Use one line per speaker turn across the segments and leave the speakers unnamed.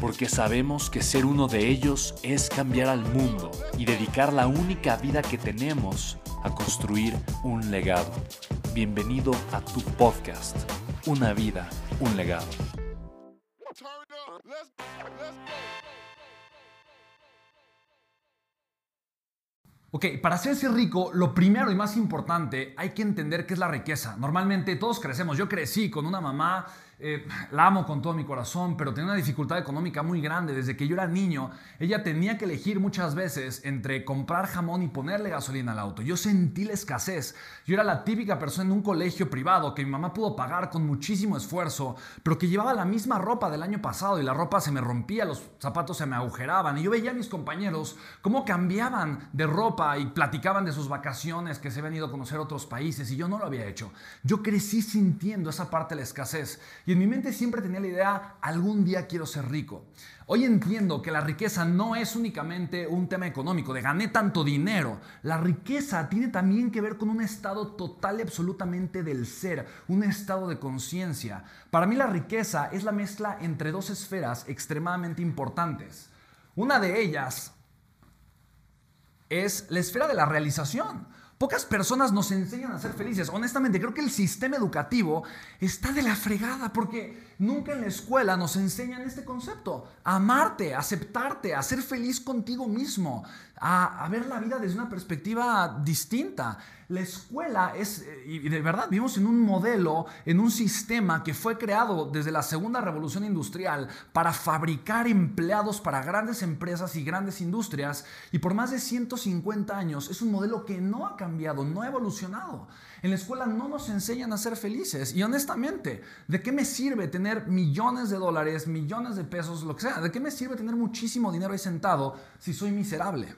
porque sabemos que ser uno de ellos es cambiar al mundo y dedicar la única vida que tenemos a construir un legado. Bienvenido a tu podcast, Una vida, un legado.
Ok, para hacerse rico, lo primero y más importante, hay que entender qué es la riqueza. Normalmente todos crecemos. Yo crecí con una mamá eh, la amo con todo mi corazón, pero tenía una dificultad económica muy grande. Desde que yo era niño, ella tenía que elegir muchas veces entre comprar jamón y ponerle gasolina al auto. Yo sentí la escasez. Yo era la típica persona en un colegio privado que mi mamá pudo pagar con muchísimo esfuerzo, pero que llevaba la misma ropa del año pasado y la ropa se me rompía, los zapatos se me agujeraban. Y yo veía a mis compañeros cómo cambiaban de ropa y platicaban de sus vacaciones, que se habían ido a conocer otros países y yo no lo había hecho. Yo crecí sintiendo esa parte de la escasez. Y en mi mente siempre tenía la idea, algún día quiero ser rico. Hoy entiendo que la riqueza no es únicamente un tema económico, de gané tanto dinero. La riqueza tiene también que ver con un estado total y absolutamente del ser, un estado de conciencia. Para mí la riqueza es la mezcla entre dos esferas extremadamente importantes. Una de ellas es la esfera de la realización. Pocas personas nos enseñan a ser felices. Honestamente, creo que el sistema educativo está de la fregada porque nunca en la escuela nos enseñan este concepto. amarte, aceptarte, a ser feliz contigo mismo, a, ver la vida desde una perspectiva distinta. La escuela es, eh, y de verdad, vivimos en un modelo, en un sistema que fue creado desde la segunda revolución industrial para fabricar empleados para grandes empresas y grandes industrias. Y por más de 150 años es un modelo que no ha cambiado, no ha evolucionado. En la escuela no nos enseñan a ser felices. Y honestamente, ¿de qué me sirve tener millones de dólares, millones de pesos, lo que sea? ¿De qué me sirve tener muchísimo dinero ahí sentado si soy miserable?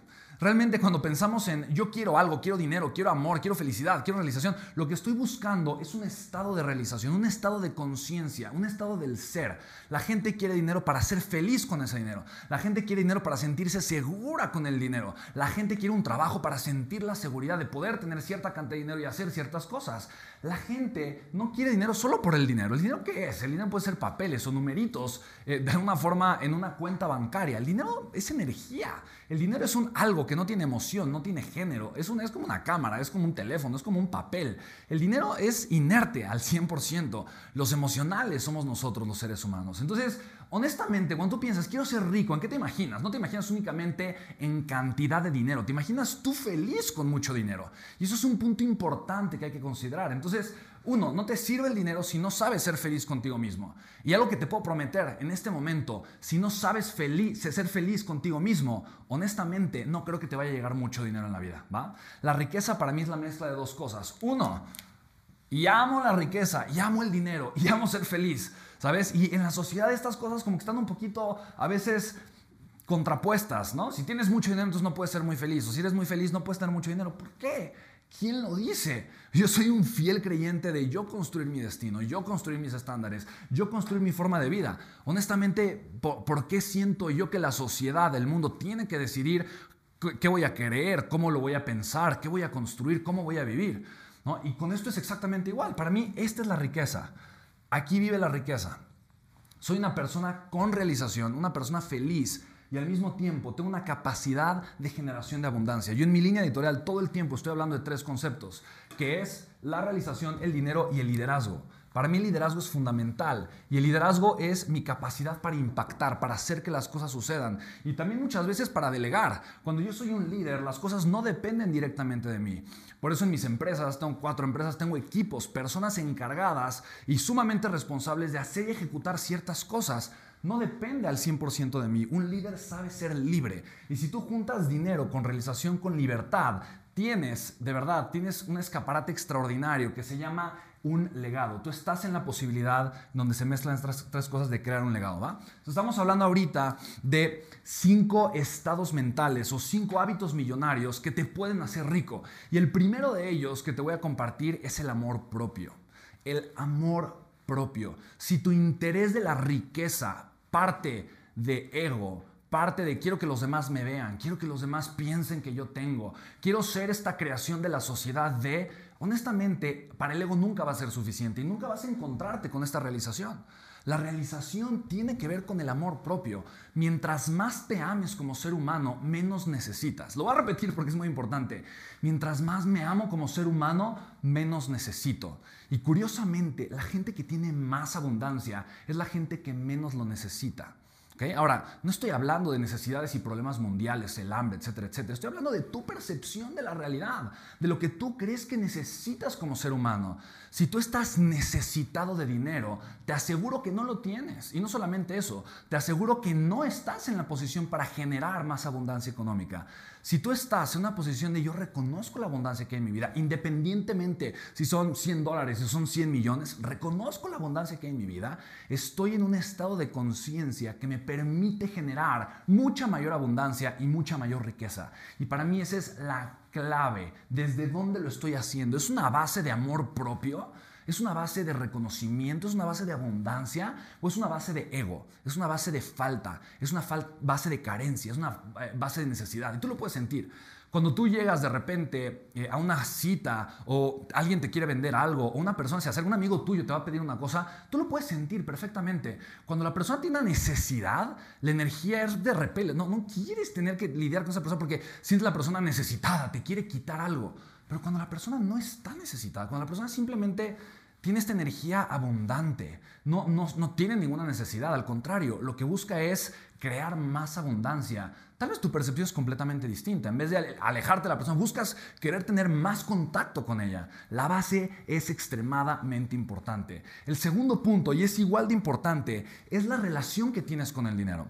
Realmente cuando pensamos en yo quiero algo, quiero dinero, quiero amor, quiero felicidad, quiero realización, lo que estoy buscando es un estado de realización, un estado de conciencia, un estado del ser. La gente quiere dinero para ser feliz con ese dinero. La gente quiere dinero para sentirse segura con el dinero. La gente quiere un trabajo para sentir la seguridad de poder tener cierta cantidad de dinero y hacer ciertas cosas. La gente no quiere dinero solo por el dinero. ¿El dinero qué es? El dinero puede ser papeles o numeritos eh, de alguna forma en una cuenta bancaria. El dinero es energía. El dinero es un algo que no tiene emoción, no tiene género. Es, es como una cámara, es como un teléfono, es como un papel. El dinero es inerte al 100%. Los emocionales somos nosotros los seres humanos. Entonces, honestamente, cuando tú piensas, quiero ser rico, ¿en qué te imaginas? No te imaginas únicamente en cantidad de dinero, te imaginas tú feliz con mucho dinero. Y eso es un punto importante que hay que considerar. Entonces, uno, no te sirve el dinero si no sabes ser feliz contigo mismo. Y algo que te puedo prometer en este momento, si no sabes ser feliz contigo mismo, honestamente no creo que te vaya a llegar mucho dinero en la vida. ¿va? La riqueza para mí es la mezcla de dos cosas. Uno, y amo la riqueza, y amo el dinero, y amo ser feliz. ¿Sabes? Y en la sociedad estas cosas como que están un poquito a veces contrapuestas, ¿no? Si tienes mucho dinero, entonces no puedes ser muy feliz. O si eres muy feliz, no puedes tener mucho dinero. ¿Por qué? ¿Quién lo dice? Yo soy un fiel creyente de yo construir mi destino, yo construir mis estándares, yo construir mi forma de vida. Honestamente, ¿por, qué siento yo que la sociedad, el mundo, tiene que decidir qué voy a querer, cómo lo voy a pensar, qué voy a construir, cómo voy a vivir? Y con esto es exactamente igual. Para mí, esta es la riqueza. Aquí vive la riqueza. Soy una persona con realización, una persona feliz y al mismo tiempo tengo una capacidad de generación de abundancia. Yo en mi línea editorial todo el tiempo estoy hablando de tres conceptos, que es la realización, el dinero y el liderazgo. Para mí el liderazgo es fundamental y el liderazgo es mi capacidad para impactar, para hacer que las cosas sucedan y también muchas veces para delegar. Cuando yo soy un líder, las cosas no dependen directamente de mí. Por eso en mis empresas, tengo cuatro empresas, tengo equipos, personas encargadas y sumamente responsables de hacer y ejecutar ciertas cosas no depende al 100% de mí. Un líder sabe ser libre. Y si tú juntas dinero con realización con libertad, tienes, de verdad, tienes un escaparate extraordinario que se llama un legado. Tú estás en la posibilidad donde se mezclan estas tres cosas de crear un legado, ¿va? estamos hablando ahorita de cinco estados mentales o cinco hábitos millonarios que te pueden hacer rico. Y el primero de ellos que te voy a compartir es el amor propio. El amor propio. Si tu interés de la riqueza parte de ego, parte de quiero que los demás me vean, quiero que los demás piensen que yo tengo, quiero ser esta creación de la sociedad de, honestamente, para el ego nunca va a ser suficiente y nunca vas a encontrarte con esta realización. La realización tiene que ver con el amor propio. Mientras más te ames como ser humano, menos necesitas. Lo voy a repetir porque es muy importante. Mientras más me amo como ser humano, menos necesito. Y curiosamente, la gente que tiene más abundancia es la gente que menos lo necesita. Ahora, no estoy hablando de necesidades y problemas mundiales, el hambre, etcétera, etcétera. Estoy hablando de tu percepción de la realidad, de lo que tú crees que necesitas como ser humano. Si tú estás necesitado de dinero, te aseguro que no lo tienes. Y no solamente eso, te aseguro que no estás en la posición para generar más abundancia económica. Si tú estás en una posición de yo reconozco la abundancia que hay en mi vida, independientemente si son 100 dólares, si son 100 millones, reconozco la abundancia que hay en mi vida, estoy en un estado de conciencia que me permite generar mucha mayor abundancia y mucha mayor riqueza. Y para mí esa es la clave. ¿Desde dónde lo estoy haciendo? ¿Es una base de amor propio? ¿Es una base de reconocimiento? ¿Es una base de abundancia? ¿O es una base de ego? ¿Es una base de falta? ¿Es una base de carencia? ¿Es una eh, base de necesidad? Y tú lo puedes sentir. Cuando tú llegas de repente eh, a una cita o alguien te quiere vender algo o una persona se acerca, un amigo tuyo te va a pedir una cosa, tú lo puedes sentir perfectamente. Cuando la persona tiene una necesidad, la energía es de repele. No, no quieres tener que lidiar con esa persona porque sientes la persona necesitada, te quiere quitar algo. Pero cuando la persona no está necesitada, cuando la persona simplemente tiene esta energía abundante, no, no, tiene ninguna necesidad, al contrario, lo que busca es crear más abundancia. Tal vez tu percepción es completamente distinta. En vez de alejarte de la persona, buscas querer tener más contacto con ella. La base es extremadamente importante. El segundo punto, y es igual de importante, es la relación que tienes con el dinero.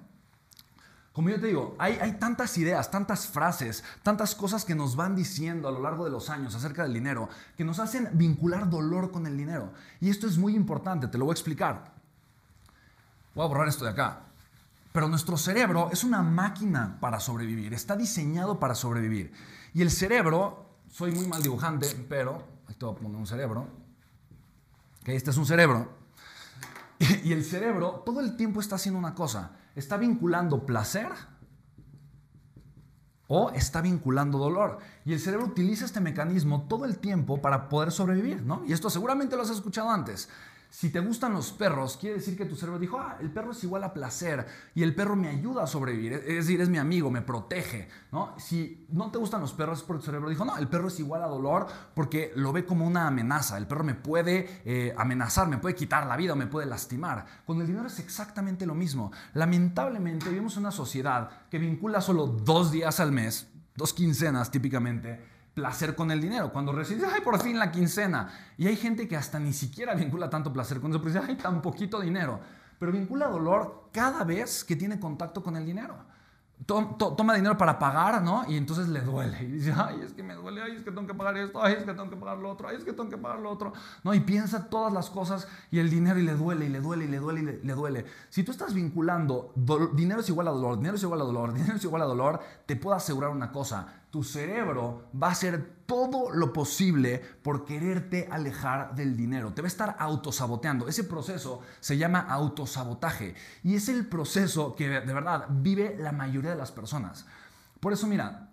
Como yo te digo, hay, tantas ideas, tantas frases, tantas cosas que nos van diciendo a lo largo de los años acerca del dinero que nos hacen vincular dolor con el dinero. Y esto es muy importante, te lo voy a explicar. Voy a borrar esto de acá. Pero nuestro cerebro es una máquina para sobrevivir, está diseñado para sobrevivir. Y el cerebro, soy muy mal dibujante, pero, aquí te voy a poner un cerebro. Que este es un cerebro. Y el cerebro todo el tiempo está haciendo una cosa está vinculando placer o está vinculando dolor. Y el cerebro utiliza este mecanismo todo el tiempo para poder sobrevivir, ¿no? Y esto seguramente lo has escuchado antes. Si te gustan los perros, quiere decir que tu cerebro dijo, ah, el perro es igual a placer y el perro me ayuda a sobrevivir, es decir, es mi amigo, me protege, ¿no? Si no te gustan los perros es porque tu cerebro dijo, no, el perro es igual a dolor porque lo ve como una amenaza, el perro me puede eh, amenazar, me puede quitar la vida o me puede lastimar. Con el dinero es exactamente lo mismo. Lamentablemente vivimos una sociedad que vincula solo dos días al mes, dos quincenas típicamente, placer con el dinero. Cuando recibes, ay, por fin la quincena. Y hay gente que hasta ni siquiera vincula tanto placer con eso, porque dice, ay, tan poquito dinero. Pero vincula dolor cada vez que tiene contacto con el dinero toma dinero para pagar, ¿no? Y entonces le duele. Y dice, ay, es que me duele, ay, es que tengo que pagar esto, ay, es que tengo que pagar lo otro, ay, es que tengo que pagar lo otro. ¿No? Y piensa todas las cosas y el dinero y le duele, y le duele, y le duele, y le, duele. Si tú estás vinculando dinero es igual a dolor, dinero es igual a dolor, dinero es igual a dolor, te puedo asegurar una cosa, tu cerebro va a hacer todo lo posible por quererte alejar del dinero. Te va a estar autosaboteando. Ese proceso se llama autosabotaje y es el proceso que de verdad vive la mayoría de las personas. Por eso, mira,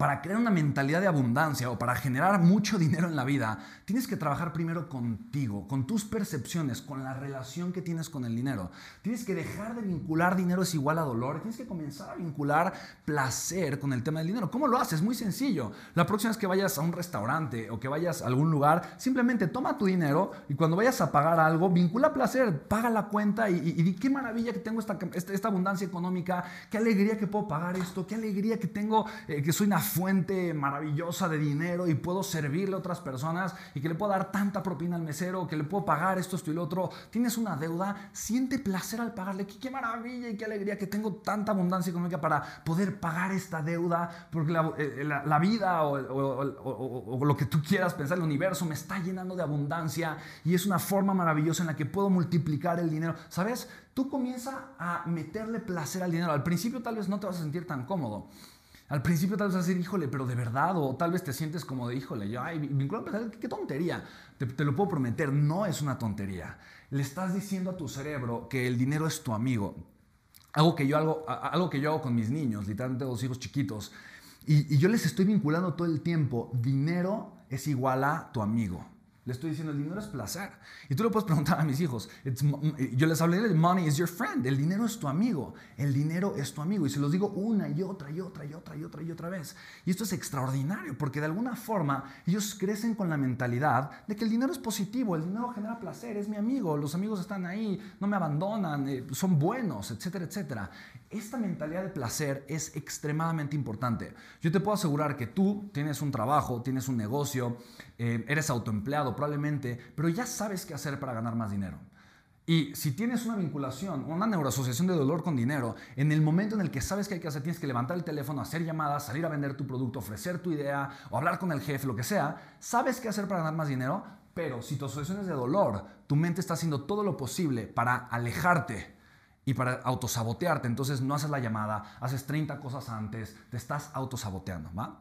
para crear una mentalidad de abundancia o para generar mucho dinero en la vida, tienes que trabajar primero contigo, con tus percepciones, con la relación que tienes con el dinero. Tienes que dejar de vincular dinero es igual a dolor, tienes que comenzar a vincular placer con el tema del dinero. ¿Cómo lo haces? Muy sencillo. La próxima vez que vayas a un restaurante o que vayas a algún lugar, simplemente toma tu dinero y cuando vayas a pagar algo, vincula placer, paga la cuenta y, di qué maravilla que tengo esta, esta, abundancia económica, qué alegría que puedo pagar esto, qué alegría que tengo, eh, que soy una fuente maravillosa de dinero y puedo servirle a otras personas y que le puedo dar tanta propina al mesero, que le puedo pagar esto, esto y lo otro. Tienes una deuda, siente placer al pagarle. Qué, maravilla y qué alegría que tengo tanta abundancia económica para poder pagar esta deuda, porque la, eh, vida o, lo que tú quieras pensar, el universo me está llenando de abundancia y es una forma maravillosa en la que puedo multiplicar el dinero. ¿Sabes? Tú comienza a meterle placer al dinero. Al principio tal vez no te vas a sentir tan cómodo. Al principio tal vez vas a decir, híjole, pero de verdad, o tal vez te sientes como de, híjole, yo, ay, vincular pensar, qué tontería. Te, lo puedo prometer, no es una tontería. Le estás diciendo a tu cerebro que el dinero es tu amigo. Algo que yo hago, algo que yo hago con mis niños, literalmente dos hijos chiquitos, y yo les estoy vinculando todo el tiempo, dinero es igual a tu amigo. Le estoy diciendo, el dinero es placer. Y tú le puedes preguntar a mis hijos. yo les hablé de money is your friend. El dinero es tu amigo. El dinero es tu amigo. Y se los digo una y otra y otra y otra y otra y otra vez. Y esto es extraordinario porque de alguna forma ellos crecen con la mentalidad de que el dinero es positivo. El dinero genera placer. Es mi amigo. Los amigos están ahí. No me abandonan. Eh, son buenos, etcétera, etcétera. Esta mentalidad de placer es extremadamente importante. Yo te puedo asegurar que tú tienes un trabajo, tienes un negocio, eh, eres autoempleado probablemente, pero ya sabes qué hacer para ganar más dinero. Y si tienes una vinculación, una neuroasociación de dolor con dinero, en el momento en el que sabes qué hay que hacer, tienes que levantar el teléfono, hacer llamadas, salir a vender tu producto, ofrecer tu idea o hablar con el jefe, lo que sea, sabes qué hacer para ganar más dinero, pero si tu asociación es de dolor, tu mente está haciendo todo lo posible para alejarte y para autosabotearte. Entonces no haces la llamada, haces 30 cosas antes, te estás autosaboteando, ¿va?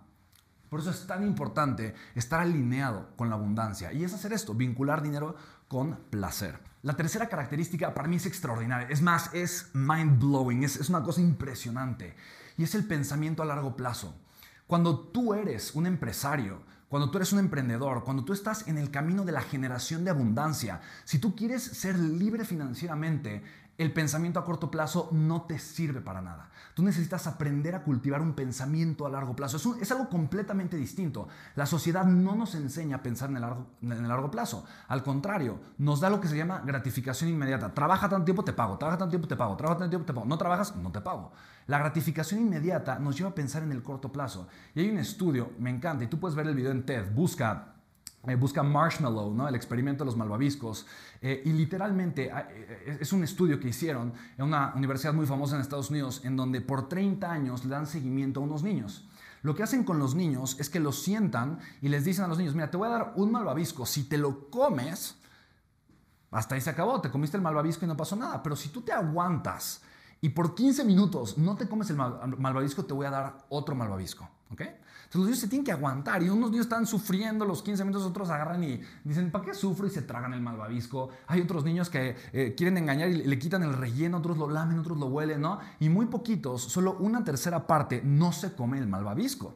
Por eso es tan importante estar alineado con la abundancia y es hacer esto, vincular dinero con placer. La tercera característica para mí es extraordinaria, es más, es mind blowing, es, es una cosa impresionante y es el pensamiento a largo plazo. Cuando tú eres un empresario, cuando tú eres un emprendedor, cuando tú estás en el camino de la generación de abundancia, si tú quieres ser libre financieramente, el pensamiento a corto plazo no te sirve para nada. Tú necesitas aprender a cultivar un pensamiento a largo plazo. Es, algo completamente distinto. La sociedad no nos enseña a pensar en el, largo, en el, largo, plazo. Al contrario, nos da lo que se llama gratificación inmediata. Trabaja tanto tiempo, te pago. Trabaja tanto tiempo, te pago. Trabaja tanto tiempo, te pago. No trabajas, no te pago. La gratificación inmediata nos lleva a pensar en el corto plazo. Y hay un estudio, me encanta, y tú puedes ver el video en TED. Busca eh, busca Marshmallow, ¿no? el experimento de los malvaviscos, eh, y literalmente ah, eh, es un estudio que hicieron en una universidad muy famosa en Estados Unidos, en donde por 30 años le dan seguimiento a unos niños. Lo que hacen con los niños es que los sientan y les dicen a los niños, mira, te voy a dar un malvavisco, si te lo comes, hasta ahí se acabó, te comiste el malvavisco y no pasó nada, pero si tú te aguantas y por 15 minutos no te comes el malvavisco, te voy a dar otro malvavisco, ¿ok? Entonces los niños se tienen que aguantar y unos niños están sufriendo los 15 minutos, otros agarran y dicen, ¿para qué sufro? Y se tragan el malvavisco. Hay otros niños que eh, quieren engañar y le quitan el relleno, otros lo lamen, otros lo huelen, ¿no? Y muy poquitos, solo una tercera parte no se come el malvavisco.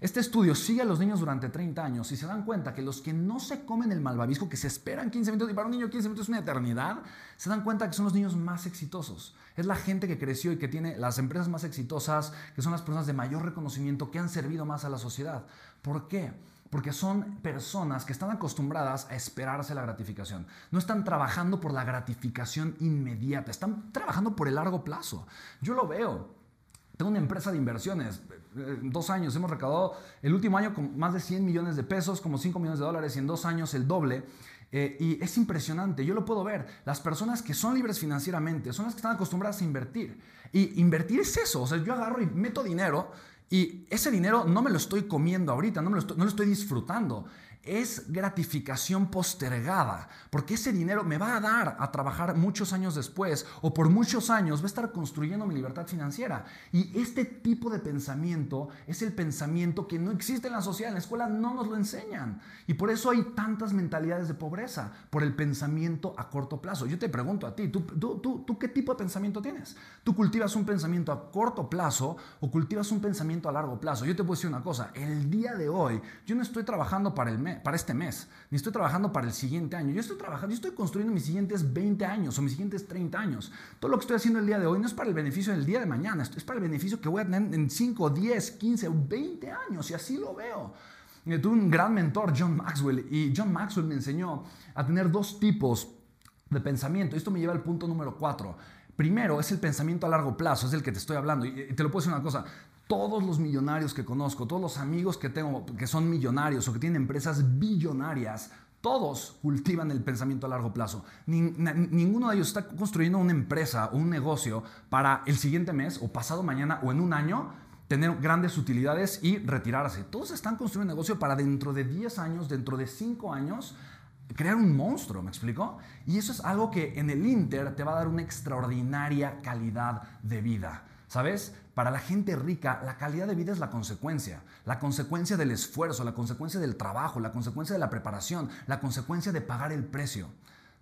Este estudio sigue a los niños durante 30 años y se dan cuenta que los que no se comen el malvavisco, que se esperan 15 minutos, y para un niño 15 minutos es una eternidad, se dan cuenta que son los niños más exitosos. Es la gente que creció y que tiene las empresas más exitosas, que son las personas de mayor reconocimiento, que han servido más a la sociedad. ¿Por qué? Porque son personas que están acostumbradas a esperarse la gratificación. No están trabajando por la gratificación inmediata, están trabajando por el largo plazo. Yo lo veo. Tengo una empresa de inversiones. En dos años hemos recaudado el último año con más de 100 millones de pesos, como 5 millones de dólares, y en dos años el doble. Eh, y es impresionante, yo lo puedo ver. Las personas que son libres financieramente son las que están acostumbradas a invertir. Y invertir es eso, o sea, yo agarro y meto dinero y ese dinero no me lo estoy comiendo ahorita, no, me lo, estoy, no lo estoy disfrutando. Es gratificación postergada, porque ese dinero me va a dar a trabajar muchos años después o por muchos años va a estar construyendo mi libertad financiera. Y este tipo de pensamiento es el pensamiento que no existe en la sociedad, en la escuela no nos lo enseñan. Y por eso hay tantas mentalidades de pobreza, por el pensamiento a corto plazo. Yo te pregunto a ti, ¿tú, tú, tú, qué tipo de pensamiento tienes? ¿Tú cultivas un pensamiento a corto plazo o cultivas un pensamiento a largo plazo? Yo te puedo decir una cosa, el día de hoy yo no estoy trabajando para el mes para este mes, ni estoy trabajando para el siguiente año. Yo estoy trabajando, yo estoy construyendo mis siguientes 20 años o mis siguientes 30 años. Todo lo que estoy haciendo el día de hoy no es para el beneficio del día de mañana, es para el beneficio que voy a tener en 5, 10, 15 o 20 años y así lo veo. tuve un gran mentor, John Maxwell, y John Maxwell me enseñó a tener dos tipos de pensamiento. Esto me lleva al punto número 4. Primero es el pensamiento a largo plazo, es del que te estoy hablando. Y te lo puedo decir una cosa, todos los millonarios que conozco, todos los amigos que tengo que son millonarios o que tienen empresas billonarias, todos cultivan el pensamiento a largo plazo. ninguno de ellos está construyendo una empresa o un negocio para el siguiente mes o pasado mañana o en un año tener grandes utilidades y retirarse. Todos están construyendo un negocio para dentro de 10 años, dentro de 5 años, crear un monstruo, ¿me explico? Y eso es algo que en el Inter te va a dar una extraordinaria calidad de vida. ¿Sabes? Para la gente rica, la calidad de vida es la consecuencia. La consecuencia del esfuerzo, la consecuencia del trabajo, la consecuencia de la preparación, la consecuencia de pagar el precio.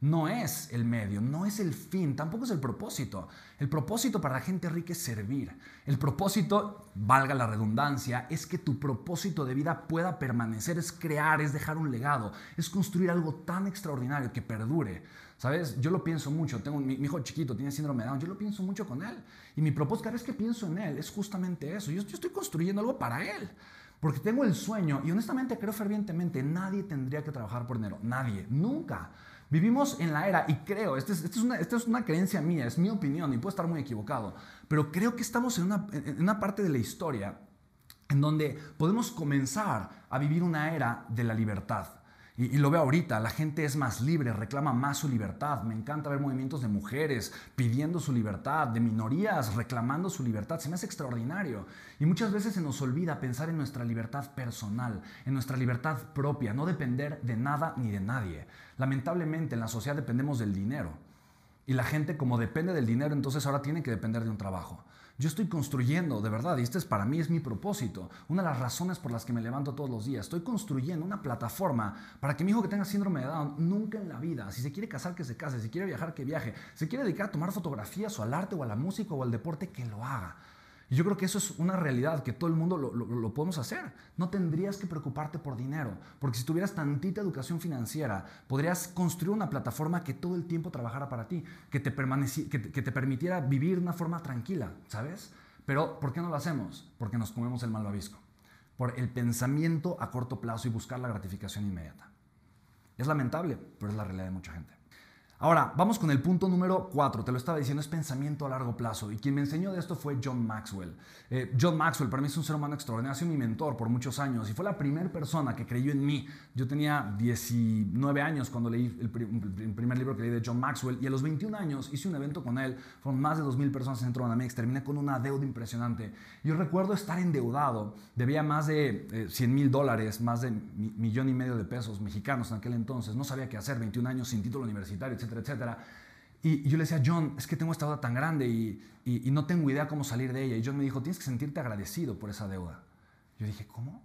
No es el medio, no es el fin, tampoco es el propósito. El propósito para la gente rica es servir. El propósito, valga la redundancia, es que tu propósito de vida pueda permanecer, es crear, es dejar un legado, es construir algo tan extraordinario que perdure. ¿Sabes? Yo lo pienso mucho. Tengo mi, hijo chiquito, tiene síndrome de Down. Yo lo pienso mucho con él. Y mi propósito, cada vez que pienso en él, es justamente eso. Yo, estoy construyendo algo para él. Porque tengo el sueño y honestamente creo fervientemente, nadie tendría que trabajar por dinero. Nadie. Nunca. Vivimos en la era, y creo, esta es, una, es, una, creencia mía, es mi opinión y puedo estar muy equivocado, pero creo que estamos en una parte de la historia en donde podemos comenzar a vivir una era de la libertad. Y, lo veo ahorita, la gente es más libre, reclama más su libertad. Me encanta ver movimientos de mujeres pidiendo su libertad, de minorías reclamando su libertad. Se me hace extraordinario. Y muchas veces se nos olvida pensar en nuestra libertad personal, en nuestra libertad propia, no depender de nada ni de nadie. Lamentablemente en la sociedad dependemos del dinero. Y la gente como depende del dinero, entonces ahora tiene que depender de un trabajo. Yo estoy construyendo, de verdad, y este es para mí es mi propósito, una de las razones por las que me levanto todos los días. Estoy construyendo una plataforma para que mi hijo que tenga síndrome de Down nunca en la vida, si se quiere casar, que se case, si quiere viajar, que viaje, si quiere dedicar a tomar fotografías o al arte o a la música o al deporte, que lo haga. Yo creo que eso es una realidad, que todo el mundo lo, podemos hacer. No tendrías que preocuparte por dinero, porque si tuvieras tantita educación financiera, podrías construir una plataforma que todo el tiempo trabajara para ti, que te, que que te permitiera vivir de una forma tranquila, ¿sabes? Pero ¿por qué no lo hacemos? Porque nos comemos el malvavisco, por el pensamiento a corto plazo y buscar la gratificación inmediata. Es lamentable, pero es la realidad de mucha gente. Ahora, vamos con el punto número 4. Te lo estaba diciendo, es pensamiento a largo plazo. Y quien me enseñó de esto fue John Maxwell. Eh, John Maxwell para mí es un ser humano extraordinario, ha sido mi mentor por muchos años y fue la primera persona que creyó en mí. Yo tenía 19 años cuando leí el, primer libro que leí de John Maxwell y a los 21 años hice un evento con él. Fueron más de 2.000 personas en Centro Banamex. Terminé con una deuda impresionante. Yo recuerdo estar endeudado. Debía más de 100 eh, mil dólares, más de millón y medio de pesos mexicanos en aquel entonces. No sabía qué hacer, 21 años sin título universitario, etc etcétera, Y, yo le decía, John, es que tengo esta deuda tan grande y, y, no tengo idea cómo salir de ella. Y John me dijo, tienes que sentirte agradecido por esa deuda. Yo dije, ¿cómo?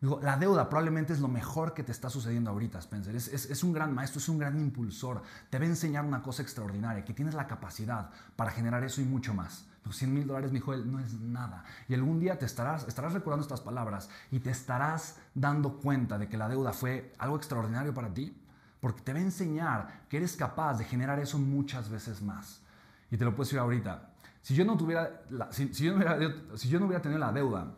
Digo, la deuda probablemente es lo mejor que te está sucediendo ahorita, Spencer. Es, es, es, un gran maestro, es un gran impulsor. Te va a enseñar una cosa extraordinaria, que tienes la capacidad para generar eso y mucho más. Los 100 mil dólares, dijo él, no es nada. Y algún día te estarás, estarás recordando estas palabras y te estarás dando cuenta de que la deuda fue algo extraordinario para ti porque te va a enseñar que eres capaz de generar eso muchas veces más. Y te lo puedo decir ahorita. Si yo no, tuviera si, yo no hubiera, si yo no hubiera tenido la deuda,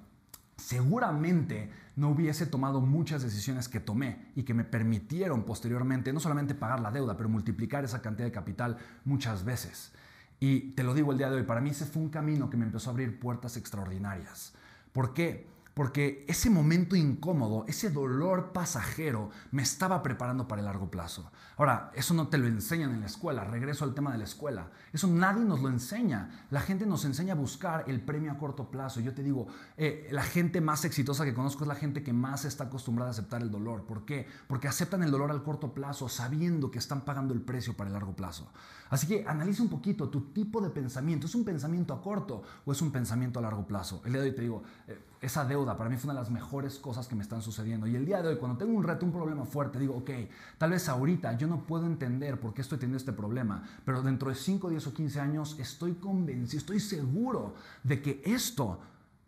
seguramente no hubiese tomado muchas decisiones que tomé y que me permitieron posteriormente no solamente pagar la deuda, pero multiplicar esa cantidad de capital muchas veces. Y te lo digo el día de hoy, para mí ese fue un camino que me empezó a abrir puertas extraordinarias. ¿Por qué? Porque ese momento incómodo, ese dolor pasajero, me estaba preparando para el largo plazo. Ahora, eso no te lo enseñan en la escuela, regreso al tema de la escuela. Eso nadie nos lo enseña. La gente nos enseña a buscar el premio a corto plazo. Yo te digo, eh, la gente más exitosa que conozco es la gente que más está acostumbrada a aceptar el dolor. ¿Por qué? Porque aceptan el dolor al corto plazo sabiendo que están pagando el precio para el largo plazo. Así que analiza un poquito tu tipo de pensamiento. ¿Es un pensamiento a corto o es un pensamiento a largo plazo? El día de hoy te digo, eh, esa deuda para mí fue una de las mejores cosas que me están sucediendo. Y el día de hoy, cuando tengo un reto, un problema fuerte, digo, ok, tal vez ahorita yo no puedo entender por qué estoy teniendo este problema, pero dentro de 5, 10 o 15 años estoy convencido, estoy seguro de que esto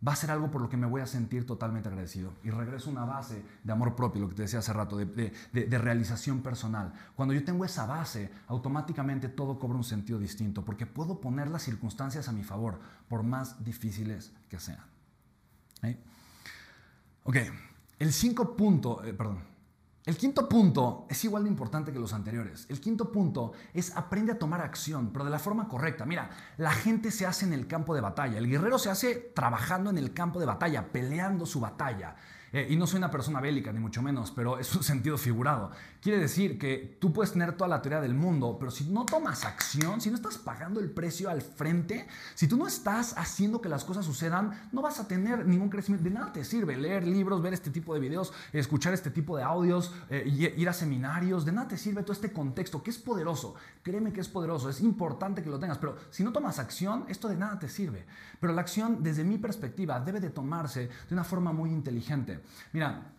va a ser algo por lo que me voy a sentir totalmente agradecido. Y regreso a una base de amor propio, lo que te decía hace rato, de, de, realización personal. Cuando yo tengo esa base, automáticamente todo cobra un sentido distinto, porque puedo poner las circunstancias a mi favor, por más difíciles que sean. Ok, el cinco punto, eh, perdón, el quinto punto es igual de importante que los anteriores. El quinto punto es aprende a tomar acción, pero de la forma correcta. Mira, la gente se hace en el campo de batalla. El guerrero se hace trabajando en el campo de batalla, peleando su batalla. Eh, y no soy una persona bélica, ni mucho menos, pero es un sentido figurado. Quiere decir que tú puedes tener toda la teoría del mundo, pero si no tomas acción, si no estás pagando el precio al frente, si tú no estás haciendo que las cosas sucedan, no vas a tener ningún crecimiento. De nada te sirve leer libros, ver este tipo de videos, escuchar este tipo de audios, eh, ir a seminarios. De nada te sirve todo este contexto que es poderoso. Créeme que es poderoso, es importante que lo tengas, pero si no tomas acción, esto de nada te sirve. Pero la acción, desde mi perspectiva, debe de tomarse de una forma muy inteligente. Mira,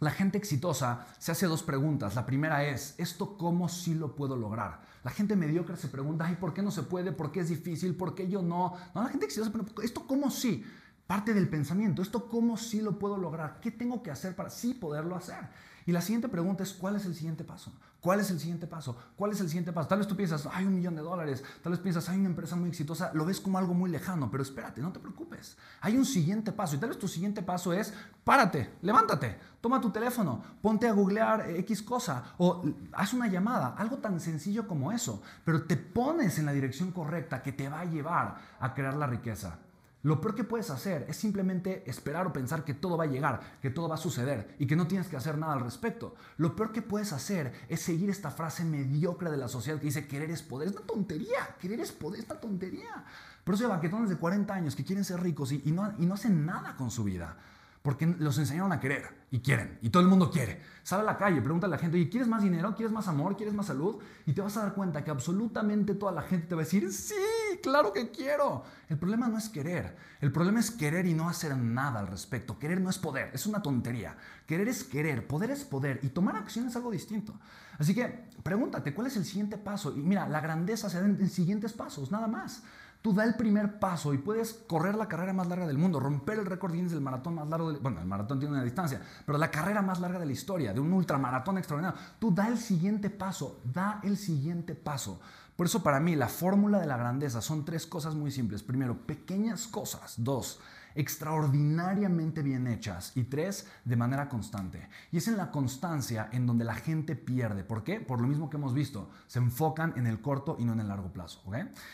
la gente exitosa se hace dos preguntas. La primera es, ¿esto cómo sí lo puedo lograr? La gente mediocre se pregunta, ¿y ¿por qué no se puede? ¿Por qué es difícil? ¿Por qué yo no? No, la gente exitosa, pero ¿esto cómo sí? Parte del pensamiento, ¿esto cómo sí lo puedo lograr? ¿Qué tengo que hacer para sí poderlo hacer? Y la siguiente pregunta es, ¿cuál es el siguiente paso? ¿Cuál es el siguiente paso? ¿Cuál es el siguiente paso? Tal vez tú piensas, hay un millón de dólares, tal vez piensas, hay una empresa muy exitosa, lo ves como algo muy lejano, pero espérate, no te preocupes. Hay un siguiente paso y tal vez tu siguiente paso es, párate, levántate, toma tu teléfono, ponte a googlear X cosa o haz una llamada, algo tan sencillo como eso, pero te pones en la dirección correcta que te va a llevar a crear la riqueza. Lo peor que puedes hacer es simplemente esperar o pensar que todo va a llegar, que todo va a suceder y que no tienes que hacer nada al respecto. Lo peor que puedes hacer es seguir esta frase mediocre de la sociedad que dice querer es poder. Es una tontería, querer es poder, es una tontería. Por eso hay baquetones de 40 años que quieren ser ricos y, no, y no hacen nada con su vida porque los enseñaron a querer y quieren, y todo el mundo quiere. Sale a la calle, pregunta a la gente, ¿quieres más dinero? ¿Quieres más amor? ¿Quieres más salud? Y te vas a dar cuenta que absolutamente toda la gente te va a decir, sí, claro que quiero. El problema no es querer, el problema es querer y no hacer nada al respecto. Querer no es poder, es una tontería. Querer es querer, poder es poder, y tomar acción es algo distinto. Así que pregúntate, ¿cuál es el siguiente paso? Y mira, la grandeza se da en siguientes pasos, nada más. Tú da el primer paso y puedes correr la carrera más larga del mundo, romper el récord Guinness del maratón más largo. bueno, el maratón tiene una distancia, pero la carrera más larga de la historia, de un ultramaratón extraordinario. Tú da el siguiente paso, da el siguiente paso. Por eso para mí la fórmula de la grandeza son tres cosas muy simples. Primero, pequeñas cosas. Dos, extraordinariamente bien hechas y tres, de manera constante. Y es en la constancia en donde la gente pierde. ¿Por qué? Por lo mismo que hemos visto, se enfocan en el corto y no en el largo plazo.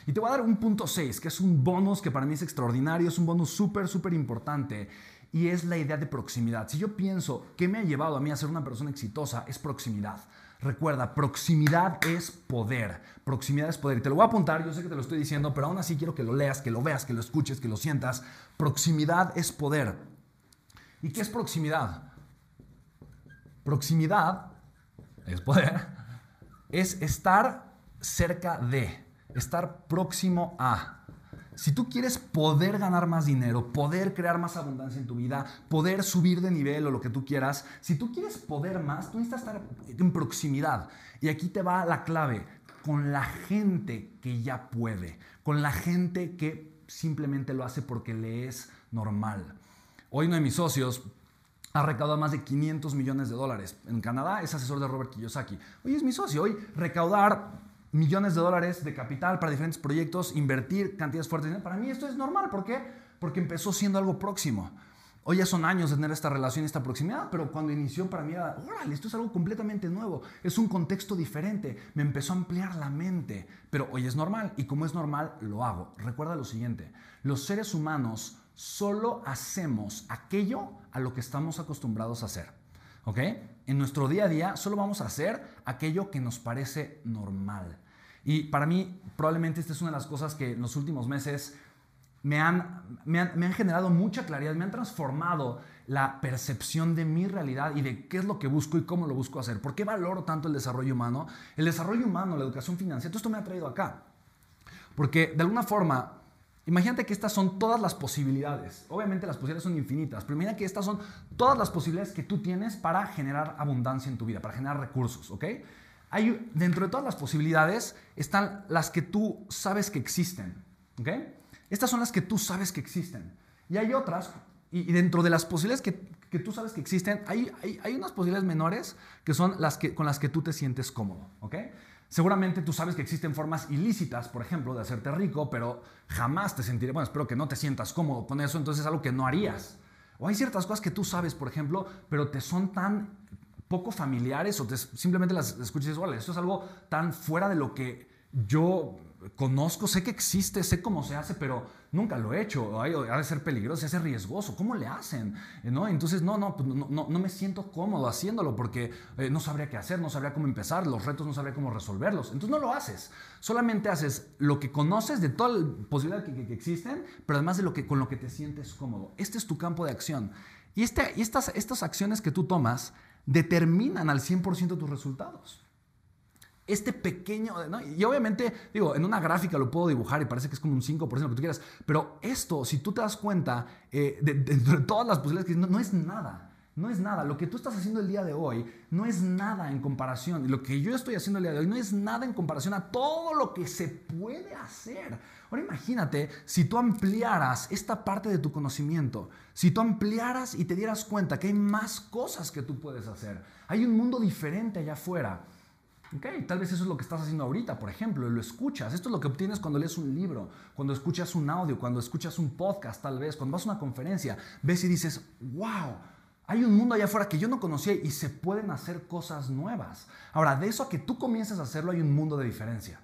Y te voy a dar un punto 6, que es un bonus que para mí es extraordinario, es un bonus súper, súper importante. Y es la idea de proximidad. Si yo pienso que me ha llevado a mí a ser una persona exitosa, es proximidad. Recuerda, proximidad es poder. Proximidad es poder. Y te lo voy a apuntar, yo sé que te lo estoy diciendo, pero aún así quiero que lo leas, que lo veas, que lo escuches, que lo sientas. Proximidad es poder. ¿Y qué es proximidad? Proximidad es poder. Es estar cerca de, estar próximo a. Si tú quieres poder ganar más dinero, poder crear más abundancia en tu vida, poder subir de nivel o lo que tú quieras, si tú quieres poder más, tú necesitas estar en proximidad. Y aquí te va la clave, con la gente que ya puede, con la gente que simplemente lo hace porque le es normal. Hoy uno de mis socios ha recaudado más de 500 millones de dólares. En Canadá es asesor de Robert Kiyosaki. Hoy es mi socio. Hoy recaudar millones de dólares de capital para diferentes proyectos, invertir cantidades fuertes. Para mí esto es normal. ¿Por qué? Porque empezó siendo algo próximo. Hoy ya son años de tener esta relación, esta proximidad, pero cuando inició para mí era, órale, esto es algo completamente nuevo, es un contexto diferente, me empezó a ampliar la mente, pero hoy es normal y como es normal, lo hago. Recuerda lo siguiente, los seres humanos solo hacemos aquello a lo que estamos acostumbrados a hacer. ¿Ok? En nuestro día a día solo vamos a hacer aquello que nos parece normal. Y para mí, probablemente esta es una de las cosas que en los últimos meses me han, me han, generado mucha claridad, me han transformado la percepción de mi realidad y de qué es lo que busco y cómo lo busco hacer. ¿Por qué valoro tanto el desarrollo humano? El desarrollo humano, la educación financiera, todo esto me ha traído acá. Porque de alguna forma, imagínate que estas son todas las posibilidades. Obviamente las posibilidades son infinitas, pero imagina que estas son todas las posibilidades que tú tienes para generar abundancia en tu vida, para generar recursos, ¿ok? Hay, dentro de todas las posibilidades están las que tú sabes que existen, ¿ok? Estas son las que tú sabes que existen. Y hay otras, y, dentro de las posibilidades que, tú sabes que existen, hay, hay, unas posibilidades menores que son las que, con las que tú te sientes cómodo, ¿ok? Seguramente tú sabes que existen formas ilícitas, por ejemplo, de hacerte rico, pero jamás te sentiré, bueno, espero que no te sientas cómodo con eso, entonces es algo que no harías. O hay ciertas cosas que tú sabes, por ejemplo, pero te son tan poco familiares o te, simplemente las escuchas y dices, vale, esto es algo tan fuera de lo que yo conozco, sé que existe, sé cómo se hace, pero nunca lo he hecho. Ha de ser peligroso, hace riesgoso. ¿Cómo le hacen? ¿No? Entonces, no, no, pues, no, no, me siento cómodo haciéndolo porque eh, no sabría qué hacer, no sabría cómo empezar, los retos no sabría cómo resolverlos. Entonces, no lo haces. Solamente haces lo que conoces de toda la posibilidad que, existen, pero además de lo que, con lo que te sientes cómodo. Este es tu campo de acción. Y, este, estas, estas acciones que tú tomas determinan al 100% tus resultados este pequeño, y obviamente, digo, en una gráfica lo puedo dibujar y parece que es como un 5% lo que tú quieras, pero esto, si tú te das cuenta eh, de, todas las posibilidades que no, no es nada. No es nada. Lo que tú estás haciendo el día de hoy no es nada en comparación. Lo que yo estoy haciendo el día de hoy no es nada en comparación a todo lo que se puede hacer. Ahora imagínate si tú ampliaras esta parte de tu conocimiento, si tú ampliaras y te dieras cuenta que hay más cosas que tú puedes hacer. Hay un mundo diferente allá afuera. Ok, tal vez eso es lo que estás haciendo ahorita, por ejemplo, lo escuchas. Esto es lo que obtienes cuando lees un libro, cuando escuchas un audio, cuando escuchas un podcast, tal vez, cuando vas a una conferencia, ves y dices, wow, hay un mundo allá afuera que yo no conocía y se pueden hacer cosas nuevas. Ahora, de eso a que tú comiences a hacerlo hay un mundo de diferencia.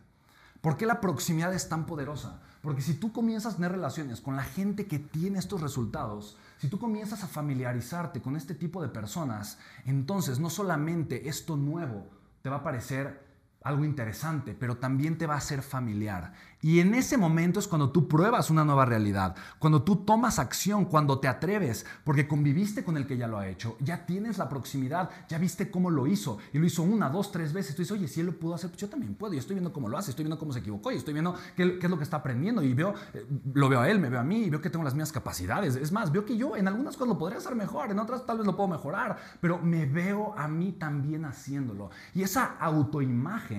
¿Por qué la proximidad es tan poderosa? Porque si tú comienzas a tener relaciones con la gente que tiene estos resultados, si tú comienzas a familiarizarte con este tipo de personas, entonces no solamente esto nuevo te va a parecer algo interesante, pero también te va a ser familiar. Y en ese momento es cuando tú pruebas una nueva realidad, cuando tú tomas acción, cuando te atreves, porque conviviste con el que ya lo ha hecho, ya tienes la proximidad, ya viste cómo lo hizo, y lo hizo una, dos, tres veces. Tú dices, oye, si él lo pudo hacer, pues yo también puedo, y estoy viendo cómo lo hace, estoy viendo cómo se equivocó, y estoy viendo qué, es lo que está aprendiendo, y veo, eh, lo veo a él, me veo a mí, y veo que tengo las mismas capacidades. Es más, veo que yo en algunas cosas lo podría hacer mejor, en otras tal vez lo puedo mejorar, pero me veo a mí también haciéndolo. Y esa autoimagen,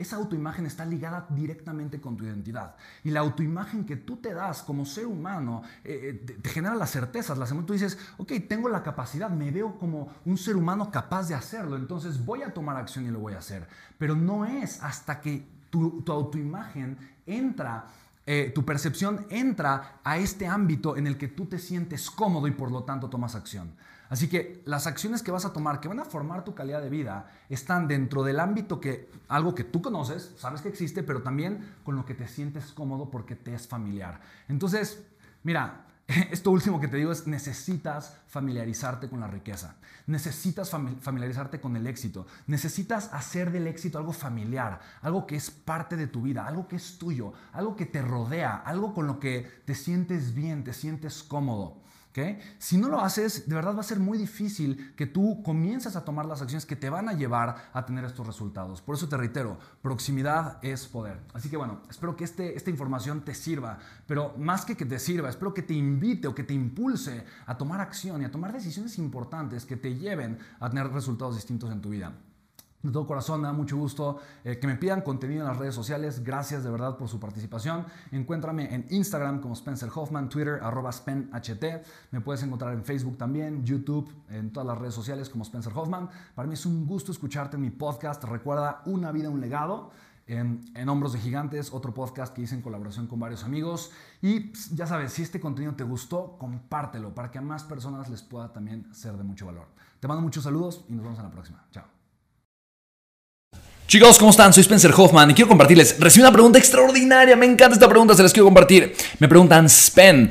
esa autoimagen está ligada directamente con tu identidad. Y la autoimagen que tú te das como ser humano eh, eh, te, genera las certezas. Las tú dices, ok, tengo la capacidad, me veo como un ser humano capaz de hacerlo, entonces voy a tomar acción y lo voy a hacer. Pero no es hasta que tu, autoimagen entra eh, tu percepción entra a este ámbito en el que tú te sientes cómodo y por lo tanto tomas acción. Así que las acciones que vas a tomar, que van a formar tu calidad de vida, están dentro del ámbito que algo que tú conoces, sabes que existe, pero también con lo que te sientes cómodo porque te es familiar. Entonces, mira, esto último que te digo es necesitas familiarizarte con la riqueza, necesitas familiarizarte con el éxito, necesitas hacer del éxito algo familiar, algo que es parte de tu vida, algo que es tuyo, algo que te rodea, algo con lo que te sientes bien, te sientes cómodo. Si no lo haces, de verdad va a ser muy difícil que tú comiences a tomar las acciones que te van a llevar a tener estos resultados. Por eso te reitero, proximidad es poder. Así que bueno, espero que este, esta información te sirva, pero más que que te sirva, espero que te invite o que te impulse a tomar acción y a tomar decisiones importantes que te lleven a tener resultados distintos en tu vida. De todo corazón, me da mucho gusto eh, que me pidan contenido en las redes sociales. Gracias de verdad por su participación. Encuéntrame en Instagram como Spencer Hoffman, Twitter arroba SpenHT. Me puedes encontrar en Facebook también, YouTube, en todas las redes sociales como Spencer Hoffman. Para mí es un gusto escucharte en mi podcast. Recuerda Una vida, un legado. En, en, Hombros de Gigantes, otro podcast que hice en colaboración con varios amigos. Y pues, ya sabes, si este contenido te gustó, compártelo para que a más personas les pueda también ser de mucho valor. Te mando muchos saludos y nos vemos en la próxima. Chao.
Chicos, ¿cómo están? Soy Spencer Hoffman y quiero compartirles. Recibí una pregunta extraordinaria, me encanta esta pregunta, se las quiero compartir. Me preguntan, Spen,